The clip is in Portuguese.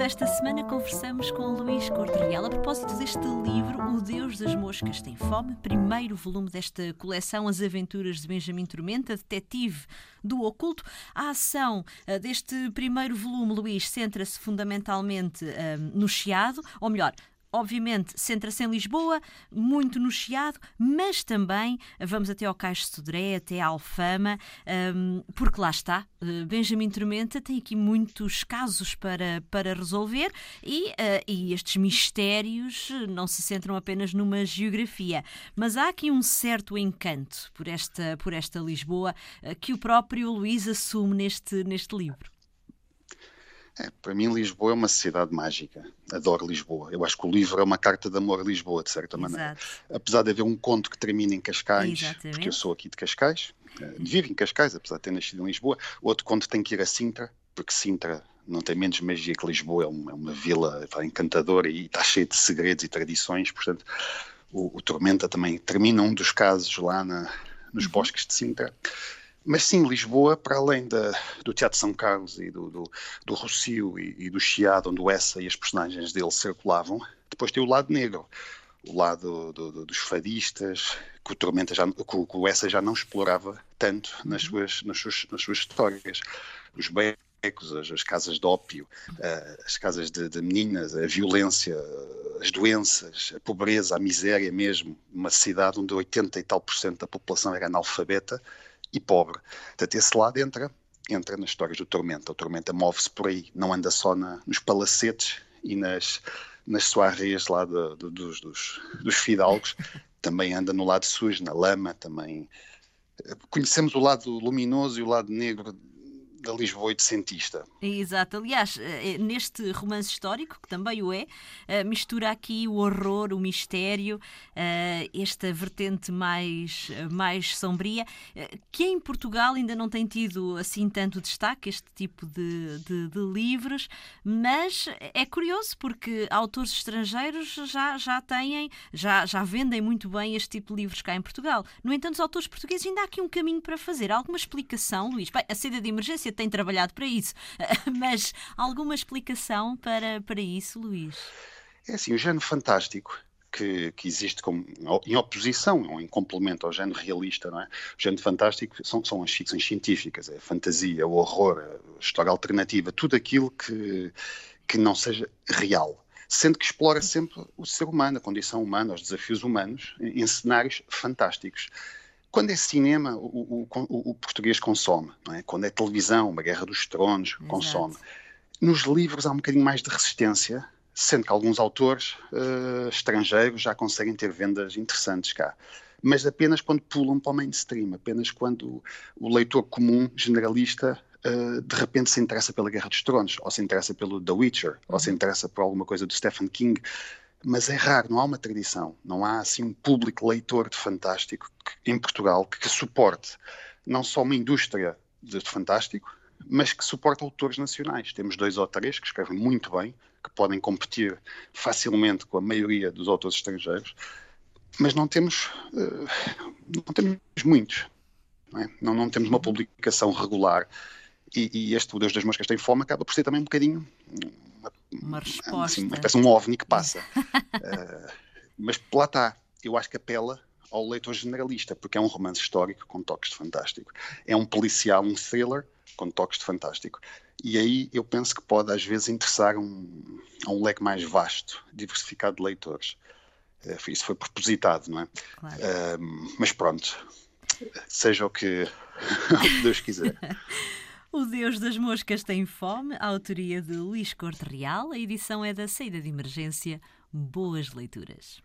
esta semana conversamos com Luís Corte Real a propósito deste livro, O Deus das Moscas Tem Fome, primeiro volume desta coleção As Aventuras de Benjamin Tormenta, detetive do oculto. A ação uh, deste primeiro volume, Luís, centra-se fundamentalmente uh, no Chiado, ou melhor, obviamente, centra-se em Lisboa, muito no Chiado, mas também vamos até ao Caixo de Sodré, até à Alfama, um, porque lá está, eh, Benjamin Tormenta tem aqui muitos casos para, para resolver e, uh, e estes mistérios não se centram apenas numa geografia, mas há aqui um certo encanto por esta, por esta Lisboa que o próprio Luís assume neste, neste livro. É, para mim, Lisboa é uma cidade mágica. Adoro Lisboa. Eu acho que o livro é uma carta de amor a Lisboa, de certa Exato. maneira. Apesar de haver um conto que termina em Cascais, Exatamente. porque eu sou aqui de Cascais, eh, vivo em Cascais, apesar de ter nascido em Lisboa. Outro conto tem que ir a Sintra, porque Sintra não tem menos magia que Lisboa, é uma, é uma vila encantadora e está cheia de segredos e tradições. Portanto, o, o Tormenta também termina um dos casos lá na, nos uhum. bosques de Sintra. Mas sim, Lisboa, para além da, do Teatro São Carlos e do, do, do Rocio e, e, do Chiado, onde o Essa e as personagens dele circulavam, depois tem o lado negro, o lado do, dos fadistas, que o Tormenta já, que o Essa já não explorava tanto nas uhum. suas, nas suas, nas suas histórias. Os becos, as, as casas de ópio, uh, as casas de, de meninas, a violência, as doenças, a pobreza, a miséria mesmo. Uma cidade onde 80 e tal por cento da população era analfabeta e pobre. Portanto, esse lado entra, entra nas histórias do Tormenta. O Tormenta move-se por aí, não anda só na, nos palacetes e nas, nas soarrias lá de, de, dos, dos, dos fidalgos, também anda no lado sujo, na lama, também conhecemos o lado luminoso e o lado negro da Lisboa oitocentista. Exato. Aliás, eh, eh, neste romance histórico, que também o é, eh, mistura aqui o horror, o mistério, esta vertente mais, mais sombria, que em Portugal ainda não tem tido assim tanto destaque, este tipo de, de, de livros, mas é curioso porque autores estrangeiros já, já têm, já, já vendem muito bem este tipo de livros cá em Portugal. No entanto, os autores portugueses ainda há aqui um caminho para fazer. Alguma explicação, Luís? Bem, a saída de emergência tem trabalhado para isso, mas alguma explicação para, para isso, Luís? É assim, o género fantástico que, que, existe como, em oposição ou em complemento ao género realista, não é? O género fantástico são, são as ficções científicas, é a fantasia, o horror, a história alternativa, tudo aquilo que, que não seja real. Sendo que explora sempre o ser humano, a condição humana, os desafios humanos, em, em cenários fantásticos. Quando é cinema, o, o, o português consome. É? Quando é televisão, uma Guerra dos Tronos, Exato. consome. Nos livros há um bocadinho mais de resistência, sendo que alguns autores uh, estrangeiros já conseguem ter vendas interessantes cá. Mas apenas quando pulam para o mainstream, apenas quando o leitor comum, generalista, uh, de repente se interessa pela Guerra dos Tronos, ou se interessa pelo The Witcher, uhum. ou se uhum. interessa por alguma coisa do Stephen King mas é raro, não há uma tradição, não há assim um público leitor de fantástico que, em Portugal que, que, suporte não só uma indústria de, fantástico, mas que suporte autores nacionais. Temos dois ou três que escrevem muito bem, que podem competir facilmente com a maioria dos autores estrangeiros, mas não temos, uh, não temos muitos. Não, é? não, não, temos uma publicação regular. E, e este O Deus das Moscas Tem Fome acaba por ser também um bocadinho uma resposta. Assim, uma espécie de um ovni que passa. uh, mas lá está, eu acho que apela ao leitor generalista, porque é um romance histórico com toques de fantástico. É um policial, um thriller com toques de fantástico. E aí eu penso que pode às vezes interessar um, a um leque mais vasto, diversificado de leitores. Uh, isso foi propositado, não é? Claro. Uh, mas pronto, seja o que Deus quiser. O Deus das Moscas tem fome, a autoria de Luís Corte Real, a edição é da saída de emergência. Boas leituras.